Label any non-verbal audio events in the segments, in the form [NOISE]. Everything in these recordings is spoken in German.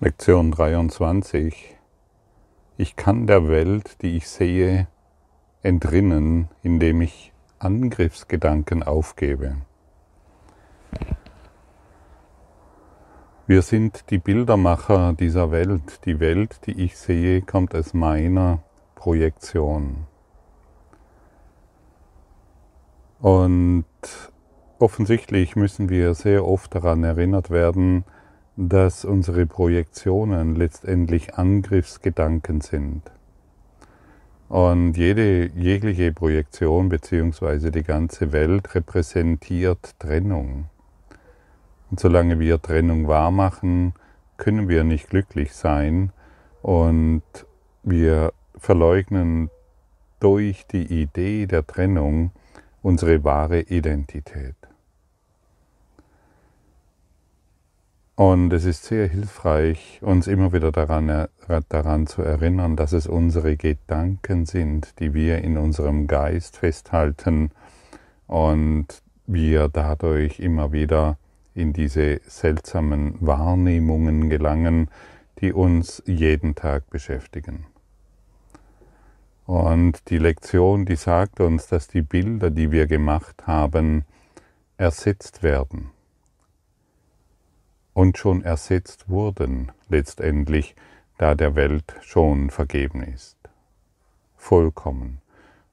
Lektion 23. Ich kann der Welt, die ich sehe, entrinnen, indem ich Angriffsgedanken aufgebe. Wir sind die Bildermacher dieser Welt. Die Welt, die ich sehe, kommt aus meiner Projektion. Und offensichtlich müssen wir sehr oft daran erinnert werden, dass unsere Projektionen letztendlich Angriffsgedanken sind. Und jede, jegliche Projektion bzw. die ganze Welt repräsentiert Trennung. Und solange wir Trennung wahrmachen, können wir nicht glücklich sein und wir verleugnen durch die Idee der Trennung unsere wahre Identität. Und es ist sehr hilfreich, uns immer wieder daran, daran, zu erinnern, dass es unsere Gedanken sind, die wir in unserem Geist festhalten und wir dadurch immer wieder in diese seltsamen Wahrnehmungen gelangen, die uns jeden Tag beschäftigen. Und die Lektion, die sagt uns, dass die Bilder, die wir gemacht haben, ersetzt werden und schon ersetzt wurden letztendlich, da der Welt schon vergeben ist. Vollkommen.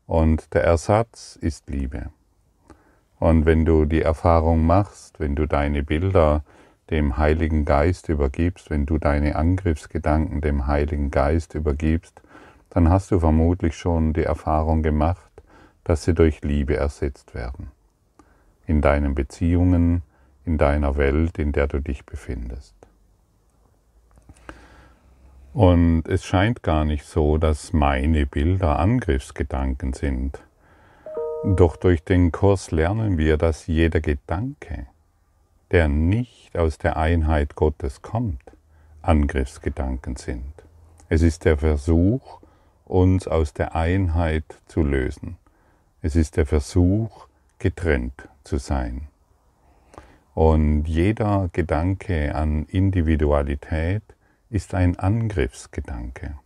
Und der Ersatz ist Liebe. Und wenn du die Erfahrung machst, wenn du deine Bilder dem Heiligen Geist übergibst, wenn du deine Angriffsgedanken dem Heiligen Geist übergibst, dann hast du vermutlich schon die Erfahrung gemacht, dass sie durch Liebe ersetzt werden. In deinen Beziehungen, in deiner Welt, in der du dich befindest. Und es scheint gar nicht so, dass meine Bilder Angriffsgedanken sind. Doch durch den Kurs lernen wir, dass jeder Gedanke, der nicht aus der Einheit Gottes kommt, Angriffsgedanken sind. Es ist der Versuch, uns aus der Einheit zu lösen. Es ist der Versuch, getrennt zu sein. Und jeder Gedanke an Individualität ist ein Angriffsgedanke.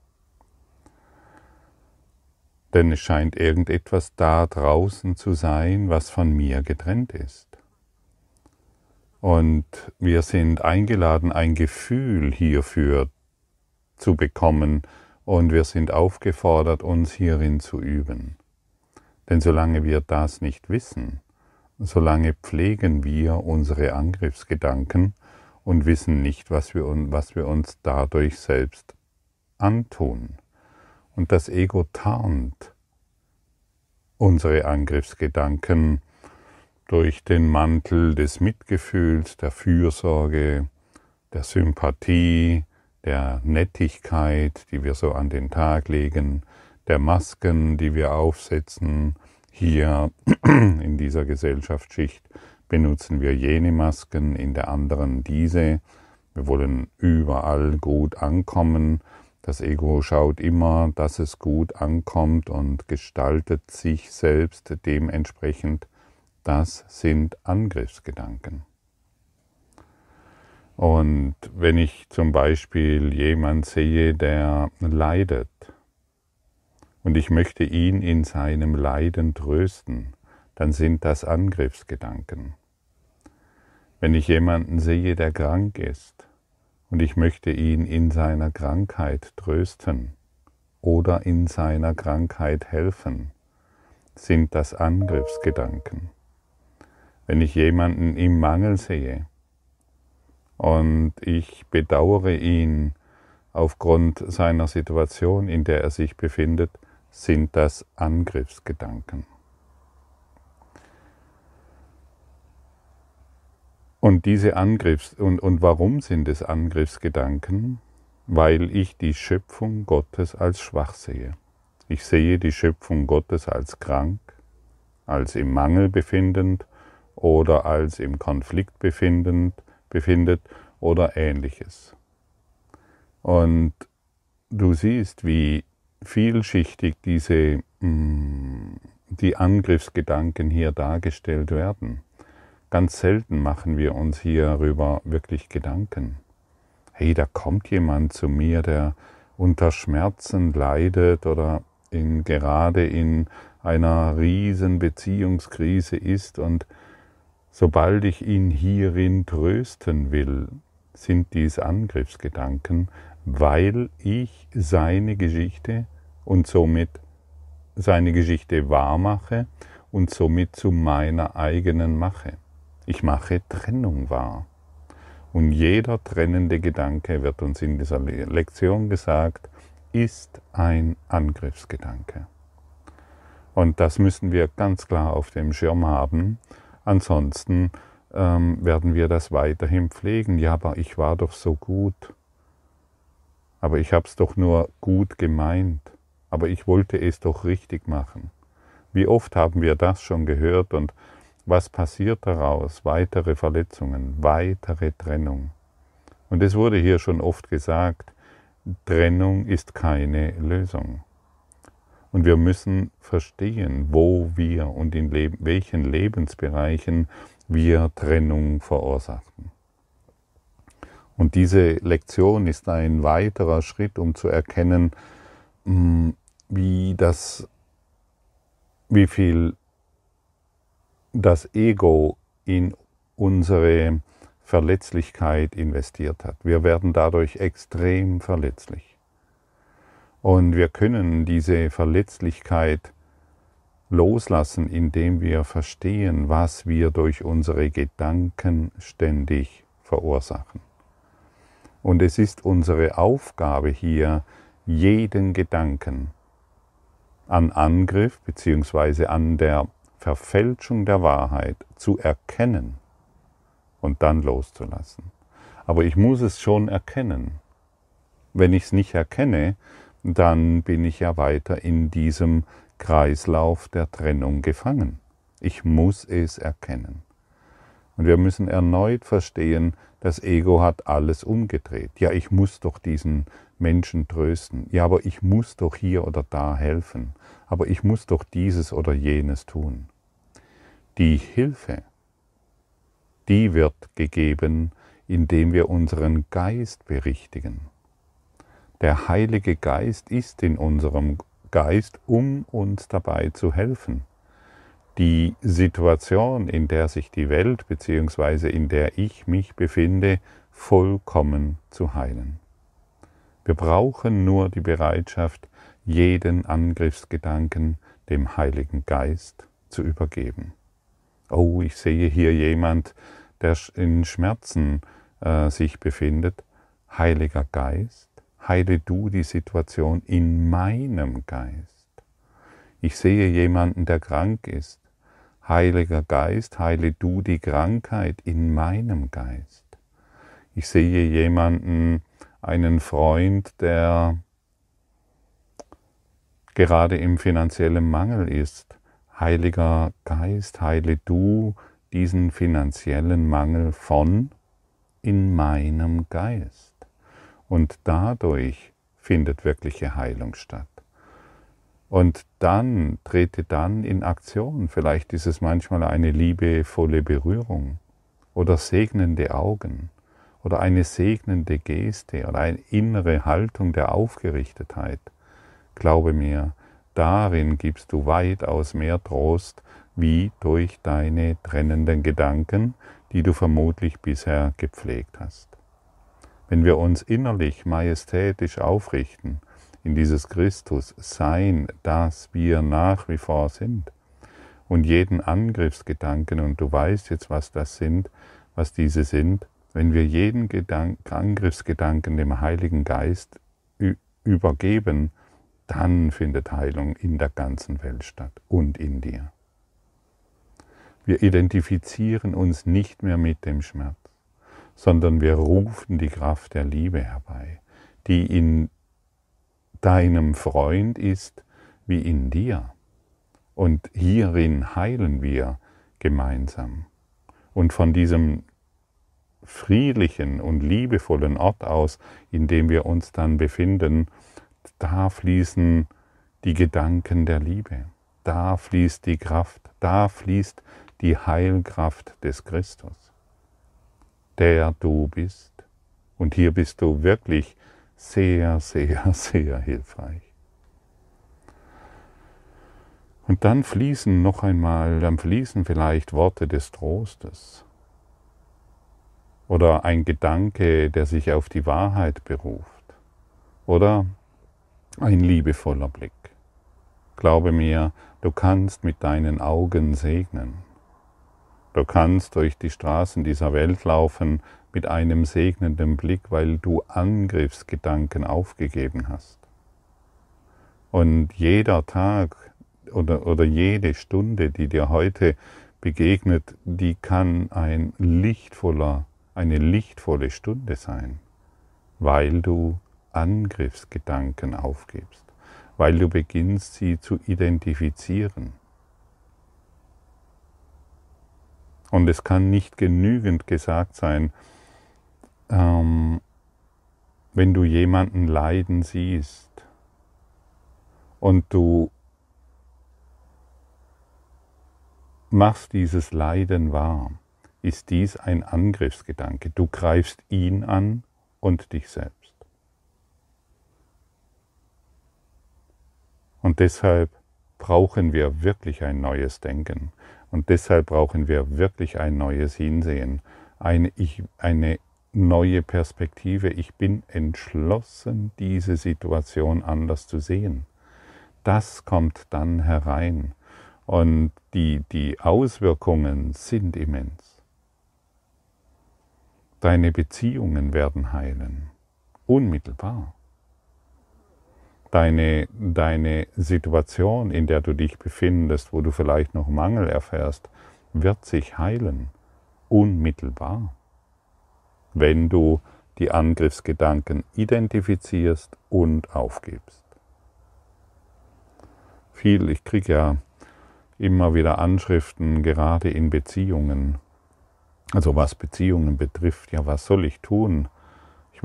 Denn es scheint irgendetwas da draußen zu sein, was von mir getrennt ist. Und wir sind eingeladen, ein Gefühl hierfür zu bekommen, und wir sind aufgefordert, uns hierin zu üben. Denn solange wir das nicht wissen, solange pflegen wir unsere Angriffsgedanken und wissen nicht, was wir, was wir uns dadurch selbst antun. Und das Ego tarnt unsere Angriffsgedanken durch den Mantel des Mitgefühls, der Fürsorge, der Sympathie, der Nettigkeit, die wir so an den Tag legen, der Masken, die wir aufsetzen, hier [CLEARS THROAT] in dieser Gesellschaftsschicht benutzen wir jene Masken, in der anderen diese. Wir wollen überall gut ankommen. Das Ego schaut immer, dass es gut ankommt und gestaltet sich selbst dementsprechend. Das sind Angriffsgedanken. Und wenn ich zum Beispiel jemand sehe, der leidet, und ich möchte ihn in seinem Leiden trösten, dann sind das Angriffsgedanken. Wenn ich jemanden sehe, der krank ist, und ich möchte ihn in seiner Krankheit trösten oder in seiner Krankheit helfen, sind das Angriffsgedanken. Wenn ich jemanden im Mangel sehe und ich bedauere ihn aufgrund seiner Situation, in der er sich befindet, sind das Angriffsgedanken. Und diese Angriffs und, und warum sind es Angriffsgedanken? Weil ich die Schöpfung Gottes als schwach sehe. Ich sehe die Schöpfung Gottes als krank, als im Mangel befindend oder als im Konflikt befindend, befindet oder ähnliches. Und du siehst, wie vielschichtig diese, mm, die Angriffsgedanken hier dargestellt werden. Ganz selten machen wir uns hierüber wirklich Gedanken. hey, da kommt jemand zu mir, der unter Schmerzen leidet oder in, gerade in einer riesen Beziehungskrise ist und sobald ich ihn hierin trösten will, sind dies Angriffsgedanken, weil ich seine Geschichte und somit seine Geschichte wahrmache und somit zu meiner eigenen mache. Ich mache Trennung wahr. Und jeder trennende Gedanke, wird uns in dieser Lektion gesagt, ist ein Angriffsgedanke. Und das müssen wir ganz klar auf dem Schirm haben. Ansonsten ähm, werden wir das weiterhin pflegen. Ja, aber ich war doch so gut. Aber ich habe es doch nur gut gemeint. Aber ich wollte es doch richtig machen. Wie oft haben wir das schon gehört und was passiert daraus? Weitere Verletzungen, weitere Trennung. Und es wurde hier schon oft gesagt, Trennung ist keine Lösung. Und wir müssen verstehen, wo wir und in welchen Lebensbereichen wir Trennung verursachen. Und diese Lektion ist ein weiterer Schritt, um zu erkennen, mm, wie das, wie viel das Ego in unsere Verletzlichkeit investiert hat. Wir werden dadurch extrem verletzlich. Und wir können diese Verletzlichkeit loslassen, indem wir verstehen, was wir durch unsere Gedanken ständig verursachen. Und es ist unsere Aufgabe hier, jeden Gedanken an Angriff bzw. an der Verfälschung der Wahrheit zu erkennen und dann loszulassen. Aber ich muss es schon erkennen. Wenn ich es nicht erkenne, dann bin ich ja weiter in diesem Kreislauf der Trennung gefangen. Ich muss es erkennen. Und wir müssen erneut verstehen, das Ego hat alles umgedreht. Ja, ich muss doch diesen Menschen trösten. Ja, aber ich muss doch hier oder da helfen. Aber ich muss doch dieses oder jenes tun. Die Hilfe, die wird gegeben, indem wir unseren Geist berichtigen. Der Heilige Geist ist in unserem Geist, um uns dabei zu helfen, die Situation, in der sich die Welt bzw. in der ich mich befinde, vollkommen zu heilen. Wir brauchen nur die Bereitschaft, jeden Angriffsgedanken dem Heiligen Geist zu übergeben oh, ich sehe hier jemand, der in Schmerzen äh, sich befindet. Heiliger Geist, heile du die Situation in meinem Geist. Ich sehe jemanden, der krank ist. Heiliger Geist, heile du die Krankheit in meinem Geist. Ich sehe jemanden, einen Freund, der gerade im finanziellen Mangel ist. Heiliger Geist, heile du diesen finanziellen Mangel von in meinem Geist. Und dadurch findet wirkliche Heilung statt. Und dann trete dann in Aktion. Vielleicht ist es manchmal eine liebevolle Berührung oder segnende Augen oder eine segnende Geste oder eine innere Haltung der Aufgerichtetheit. Glaube mir, darin gibst du weitaus mehr Trost wie durch deine trennenden Gedanken, die du vermutlich bisher gepflegt hast. Wenn wir uns innerlich majestätisch aufrichten in dieses Christus Sein, das wir nach wie vor sind, und jeden Angriffsgedanken, und du weißt jetzt, was das sind, was diese sind, wenn wir jeden Gedank Angriffsgedanken dem Heiligen Geist übergeben, dann findet Heilung in der ganzen Welt statt und in dir. Wir identifizieren uns nicht mehr mit dem Schmerz, sondern wir rufen die Kraft der Liebe herbei, die in deinem Freund ist wie in dir. Und hierin heilen wir gemeinsam. Und von diesem friedlichen und liebevollen Ort aus, in dem wir uns dann befinden, da fließen die Gedanken der Liebe, da fließt die Kraft, da fließt die Heilkraft des Christus, der du bist, Und hier bist du wirklich sehr, sehr, [LAUGHS] sehr hilfreich. Und dann fließen noch einmal, dann fließen vielleicht Worte des Trostes oder ein Gedanke, der sich auf die Wahrheit beruft oder ein liebevoller Blick. Glaube mir, du kannst mit deinen Augen segnen. Du kannst durch die Straßen dieser Welt laufen mit einem segnenden Blick, weil du Angriffsgedanken aufgegeben hast. Und jeder Tag oder, oder jede Stunde, die dir heute begegnet, die kann ein lichtvoller, eine lichtvolle Stunde sein, weil du Angriffsgedanken aufgibst, weil du beginnst, sie zu identifizieren. Und es kann nicht genügend gesagt sein, ähm, wenn du jemanden leiden siehst und du machst dieses Leiden wahr, ist dies ein Angriffsgedanke. Du greifst ihn an und dich selbst. Und deshalb brauchen wir wirklich ein neues Denken. Und deshalb brauchen wir wirklich ein neues Hinsehen, eine, ich, eine neue Perspektive. Ich bin entschlossen, diese Situation anders zu sehen. Das kommt dann herein. Und die, die Auswirkungen sind immens. Deine Beziehungen werden heilen, unmittelbar. Deine, deine Situation, in der du dich befindest, wo du vielleicht noch Mangel erfährst, wird sich heilen, unmittelbar, wenn du die Angriffsgedanken identifizierst und aufgibst. Viel, ich kriege ja immer wieder Anschriften, gerade in Beziehungen. Also was Beziehungen betrifft, ja, was soll ich tun?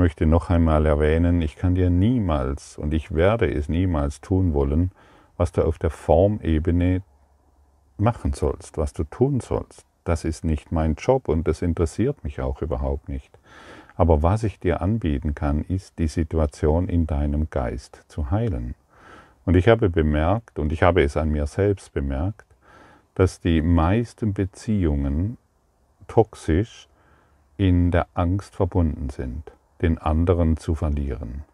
Möchte noch einmal erwähnen, ich kann dir niemals und ich werde es niemals tun wollen, was du auf der Formebene machen sollst, was du tun sollst. Das ist nicht mein Job und das interessiert mich auch überhaupt nicht. Aber was ich dir anbieten kann, ist die Situation in deinem Geist zu heilen. Und ich habe bemerkt, und ich habe es an mir selbst bemerkt, dass die meisten Beziehungen toxisch in der Angst verbunden sind, den anderen zu verlieren.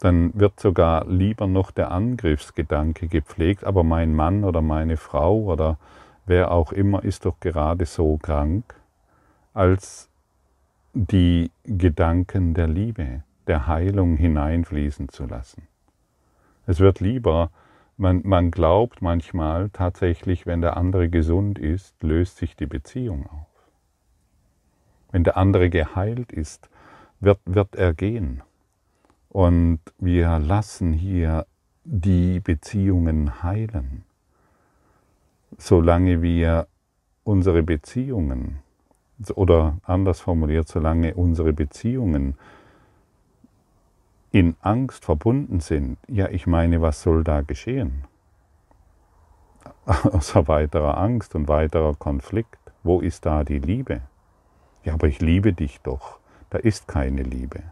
Dann wird sogar lieber noch der Angriffsgedanke gepflegt, aber mein Mann oder meine Frau oder wer auch immer ist doch gerade so krank, als die Gedanken der Liebe, der Heilung hineinfließen zu lassen. Es wird lieber, man, man glaubt manchmal tatsächlich, wenn der andere gesund ist, löst sich die Beziehung auf. Wenn der andere geheilt ist, wird, wird er gehen. Und wir lassen hier die Beziehungen heilen. Solange wir unsere Beziehungen, oder anders formuliert, solange unsere Beziehungen in Angst verbunden sind, ja, ich meine, was soll da geschehen? [LAUGHS] Außer weiterer Angst und weiterer Konflikt. Wo ist da die Liebe? Ja, aber ich liebe dich doch. Da ist keine Liebe.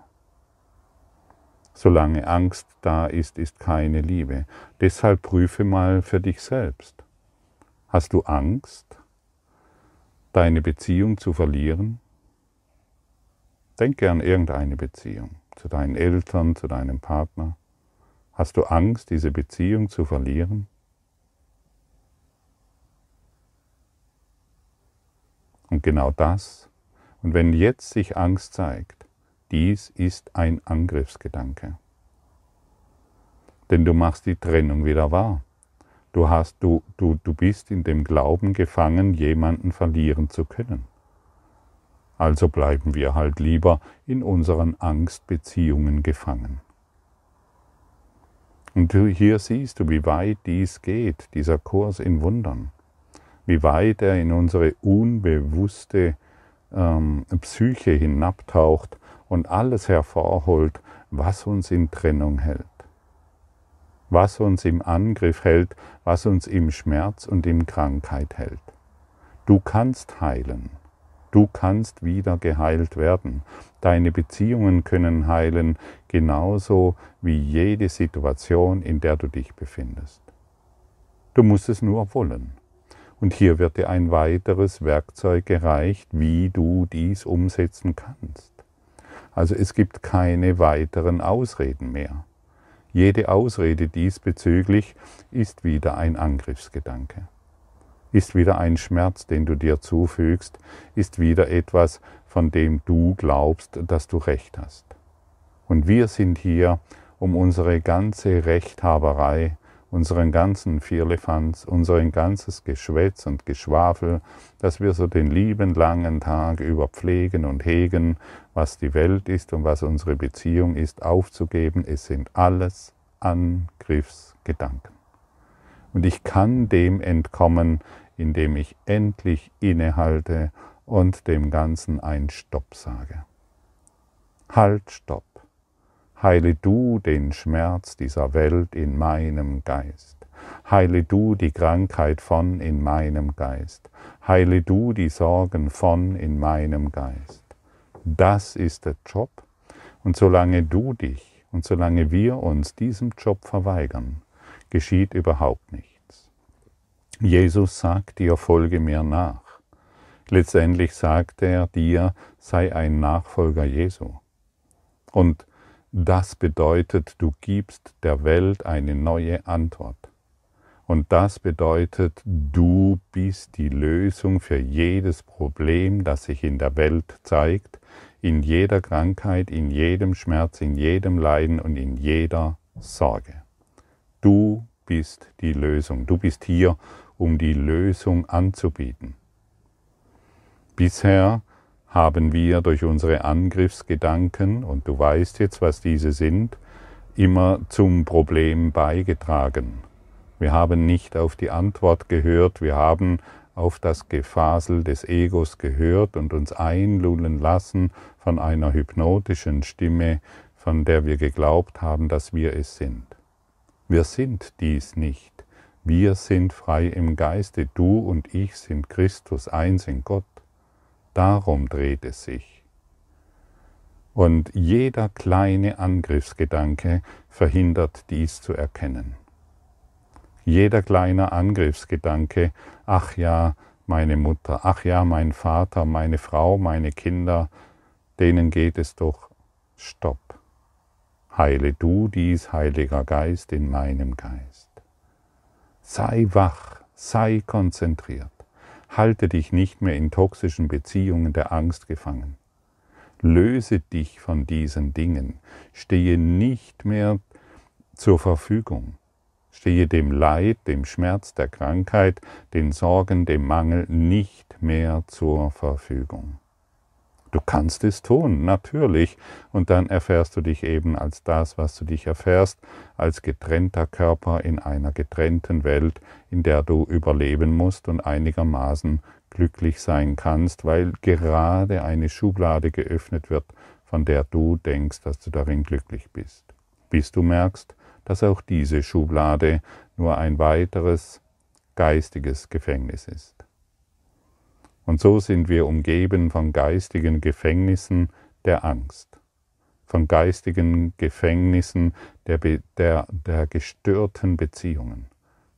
Solange Angst da ist, ist keine Liebe. Deshalb prüfe mal für dich selbst. Hast du Angst, deine Beziehung zu verlieren? Denke an irgendeine Beziehung zu deinen Eltern, zu deinem Partner? Hast du Angst, diese Beziehung zu verlieren? Und genau das, und wenn jetzt sich Angst zeigt, dies ist ein Angriffsgedanke. Denn du machst die Trennung wieder wahr. Du, hast, du, du, du bist in dem Glauben gefangen, jemanden verlieren zu können. Also bleiben wir halt lieber in unseren Angstbeziehungen gefangen. Und hier siehst du, wie weit dies geht, dieser Kurs in Wundern, wie weit er in unsere unbewusste ähm, Psyche hinabtaucht und alles hervorholt, was uns in Trennung hält, was uns im Angriff hält, was uns im Schmerz und in Krankheit hält. Du kannst heilen. Du kannst wieder geheilt werden. Deine Beziehungen können heilen, genauso wie jede Situation, in der du dich befindest. Du musst es nur wollen. Und hier wird dir ein weiteres Werkzeug gereicht, wie du dies umsetzen kannst. Also es gibt keine weiteren Ausreden mehr. Jede Ausrede diesbezüglich ist wieder ein Angriffsgedanke, ist wieder ein Schmerz, den du dir zufügst, ist wieder etwas, von dem du glaubst, dass du Recht hast. Und wir sind hier, um unsere ganze Rechthaberei unseren ganzen Vierlefanz, unser ganzes Geschwätz und Geschwafel, dass wir so den lieben langen Tag über pflegen und hegen, was die Welt ist und was unsere Beziehung ist, aufzugeben. Es sind alles Angriffsgedanken. Und ich kann dem entkommen, indem ich endlich innehalte und dem Ganzen ein Stopp sage. Halt, Stopp heile du den Schmerz dieser Welt in meinem Geist. Heile du die Krankheit von in meinem Geist. Heile du die Sorgen von in meinem Geist. Das ist der Job. Und solange du dich und solange wir uns diesem Job verweigern, geschieht überhaupt nichts. Jesus sagt dir, folge mir nach. Letztendlich sagt er dir, sei ein Nachfolger Jesu. Und das bedeutet, du gibst der Welt eine neue Antwort. Und das bedeutet, du bist die Lösung für jedes Problem, das sich in der Welt zeigt, in jeder Krankheit, in jedem Schmerz, in jedem Leiden und in jeder Sorge. Du bist die Lösung. Du bist hier, um die Lösung anzubieten. Bisher haben wir durch unsere Angriffsgedanken, und du weißt jetzt, was diese sind, immer zum Problem beigetragen. Wir haben nicht auf die Antwort gehört, wir haben auf das Gefasel des Egos gehört und uns einlullen lassen von einer hypnotischen Stimme, von der wir geglaubt haben, dass wir es sind. Wir sind dies nicht. Wir sind frei im Geiste, du und ich sind Christus, eins in Gott. Darum dreht es sich. Und jeder kleine Angriffsgedanke verhindert dies zu erkennen. Jeder kleine Angriffsgedanke, ach ja, meine Mutter, ach ja, mein Vater, meine Frau, meine Kinder, denen geht es doch, stopp. Heile du dies, Heiliger Geist, in meinem Geist. Sei wach, sei konzentriert. Halte dich nicht mehr in toxischen Beziehungen der Angst gefangen. Löse dich von diesen Dingen. Stehe nicht mehr zur Verfügung. Stehe dem Leid, dem Schmerz, der Krankheit, den Sorgen, dem Mangel nicht mehr zur Verfügung. Du kannst es tun, natürlich, und dann erfährst du dich eben als das, was du dich erfährst, als getrennter Körper in einer getrennten Welt, in der du überleben musst und einigermaßen glücklich sein kannst, weil gerade eine Schublade geöffnet wird, von der du denkst, dass du darin glücklich bist. Bis du merkst, dass auch diese Schublade nur ein weiteres geistiges Gefängnis ist. Und so sind wir umgeben von geistigen Gefängnissen der Angst, von geistigen Gefängnissen der, der, der gestörten Beziehungen,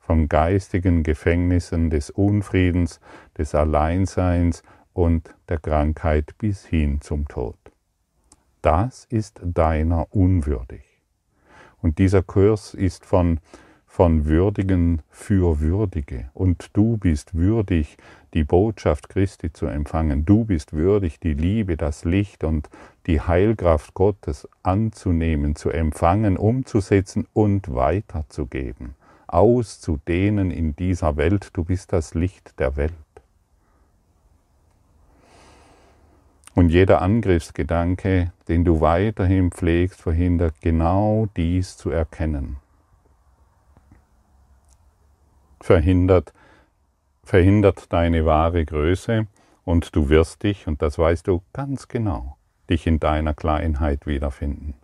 von geistigen Gefängnissen des Unfriedens, des Alleinseins und der Krankheit bis hin zum Tod. Das ist deiner unwürdig. Und dieser Kurs ist von von Würdigen für Würdige. Und du bist würdig, die Botschaft Christi zu empfangen. Du bist würdig, die Liebe, das Licht und die Heilkraft Gottes anzunehmen, zu empfangen, umzusetzen und weiterzugeben, auszudehnen in dieser Welt. Du bist das Licht der Welt. Und jeder Angriffsgedanke, den du weiterhin pflegst, verhindert genau dies zu erkennen verhindert, verhindert deine wahre Größe und du wirst dich, und das weißt du ganz genau, dich in deiner Kleinheit wiederfinden.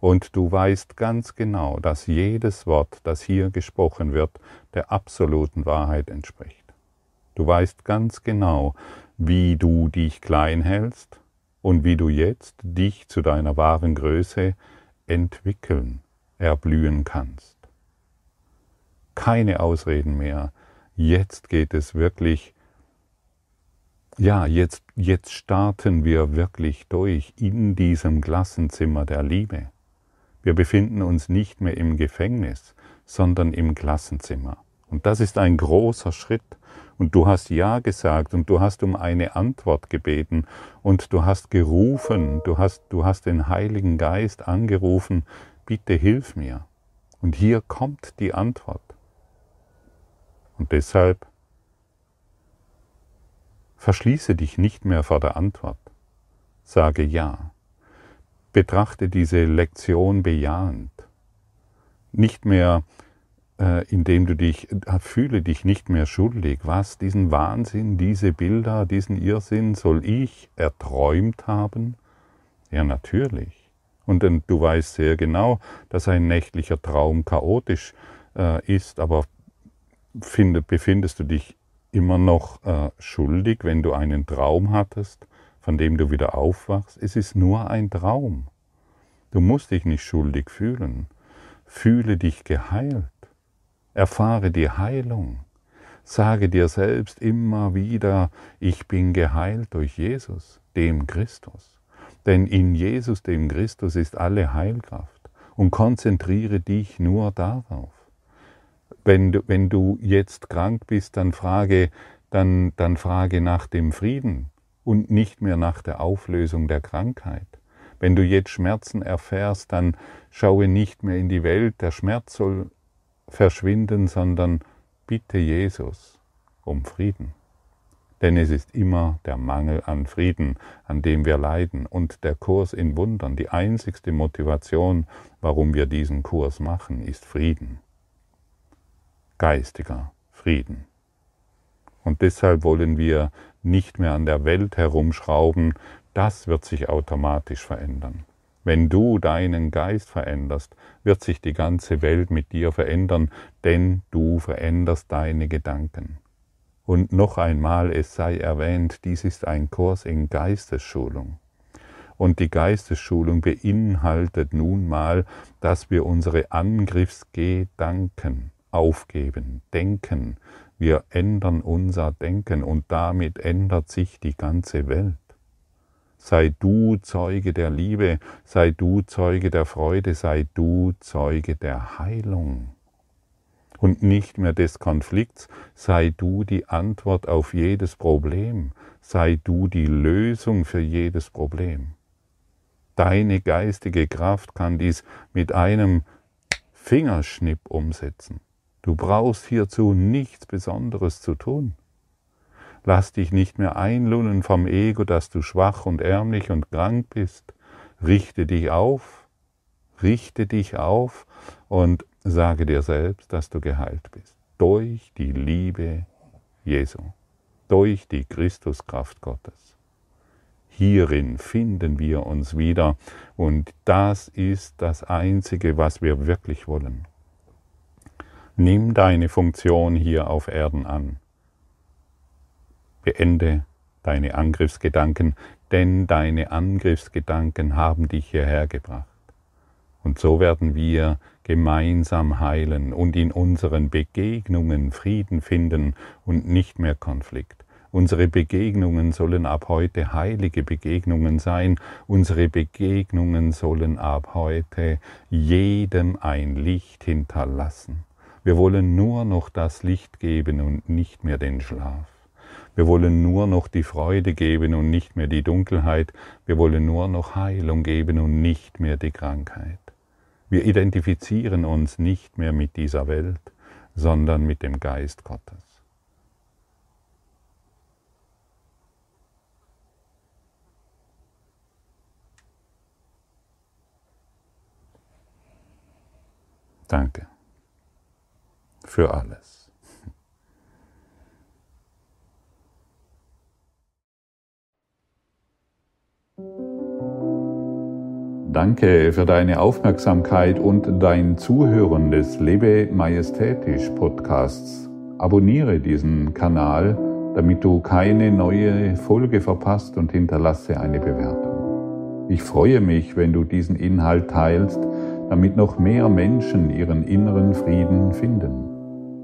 Und du weißt ganz genau, dass jedes Wort, das hier gesprochen wird, der absoluten Wahrheit entspricht. Du weißt ganz genau, wie du dich klein hältst und wie du jetzt dich zu deiner wahren Größe entwickeln, erblühen kannst. Keine Ausreden mehr. Jetzt geht es wirklich, ja, jetzt, jetzt starten wir wirklich durch in diesem Klassenzimmer der Liebe. Wir befinden uns nicht mehr im Gefängnis, sondern im Klassenzimmer. Und das ist ein großer Schritt. Und du hast Ja gesagt und du hast um eine Antwort gebeten und du hast gerufen, du hast, du hast den Heiligen Geist angerufen, bitte hilf mir. Und hier kommt die Antwort. Und deshalb verschließe dich nicht mehr vor der Antwort. Sage Ja. Betrachte diese Lektion bejahend. Nicht mehr äh, indem du dich, äh, fühle dich nicht mehr schuldig. Was, diesen Wahnsinn, diese Bilder, diesen Irrsinn soll ich erträumt haben? Ja, natürlich. Und du weißt sehr genau, dass ein nächtlicher Traum chaotisch äh, ist, aber find, befindest du dich immer noch äh, schuldig, wenn du einen Traum hattest, von dem du wieder aufwachst? Es ist nur ein Traum. Du musst dich nicht schuldig fühlen. Fühle dich geheilt. Erfahre die Heilung. Sage dir selbst immer wieder, ich bin geheilt durch Jesus, dem Christus. Denn in Jesus, dem Christus, ist alle Heilkraft. Und konzentriere dich nur darauf. Wenn du, wenn du jetzt krank bist, dann frage, dann, dann frage nach dem Frieden und nicht mehr nach der Auflösung der Krankheit. Wenn du jetzt Schmerzen erfährst, dann schaue nicht mehr in die Welt. Der Schmerz soll verschwinden, sondern bitte Jesus um Frieden. Denn es ist immer der Mangel an Frieden, an dem wir leiden. Und der Kurs in Wundern, die einzigste Motivation, warum wir diesen Kurs machen, ist Frieden. Geistiger Frieden. Und deshalb wollen wir nicht mehr an der Welt herumschrauben, das wird sich automatisch verändern. Wenn du deinen Geist veränderst, wird sich die ganze Welt mit dir verändern, denn du veränderst deine Gedanken. Und noch einmal, es sei erwähnt, dies ist ein Kurs in Geistesschulung. Und die Geistesschulung beinhaltet nun mal, dass wir unsere Angriffsgedanken aufgeben, denken. Wir ändern unser Denken und damit ändert sich die ganze Welt. Sei du Zeuge der Liebe, sei du Zeuge der Freude, sei du Zeuge der Heilung. Und nicht mehr des Konflikts, sei du die Antwort auf jedes Problem, sei du die Lösung für jedes Problem. Deine geistige Kraft kann dies mit einem Fingerschnipp umsetzen. Du brauchst hierzu nichts Besonderes zu tun. Lass dich nicht mehr einlullen vom Ego, dass du schwach und ärmlich und krank bist. Richte dich auf, richte dich auf und sage dir selbst, dass du geheilt bist. Durch die Liebe Jesu, durch die Christuskraft Gottes. Hierin finden wir uns wieder und das ist das Einzige, was wir wirklich wollen. Nimm deine Funktion hier auf Erden an. Beende deine Angriffsgedanken, denn deine Angriffsgedanken haben dich hierher gebracht. Und so werden wir gemeinsam heilen und in unseren Begegnungen Frieden finden und nicht mehr Konflikt. Unsere Begegnungen sollen ab heute heilige Begegnungen sein. Unsere Begegnungen sollen ab heute jedem ein Licht hinterlassen. Wir wollen nur noch das Licht geben und nicht mehr den Schlaf. Wir wollen nur noch die Freude geben und nicht mehr die Dunkelheit. Wir wollen nur noch Heilung geben und nicht mehr die Krankheit. Wir identifizieren uns nicht mehr mit dieser Welt, sondern mit dem Geist Gottes. Danke für alles. Danke für deine Aufmerksamkeit und dein Zuhören des Lebe Majestätisch Podcasts. Abonniere diesen Kanal, damit du keine neue Folge verpasst und hinterlasse eine Bewertung. Ich freue mich, wenn du diesen Inhalt teilst, damit noch mehr Menschen ihren inneren Frieden finden.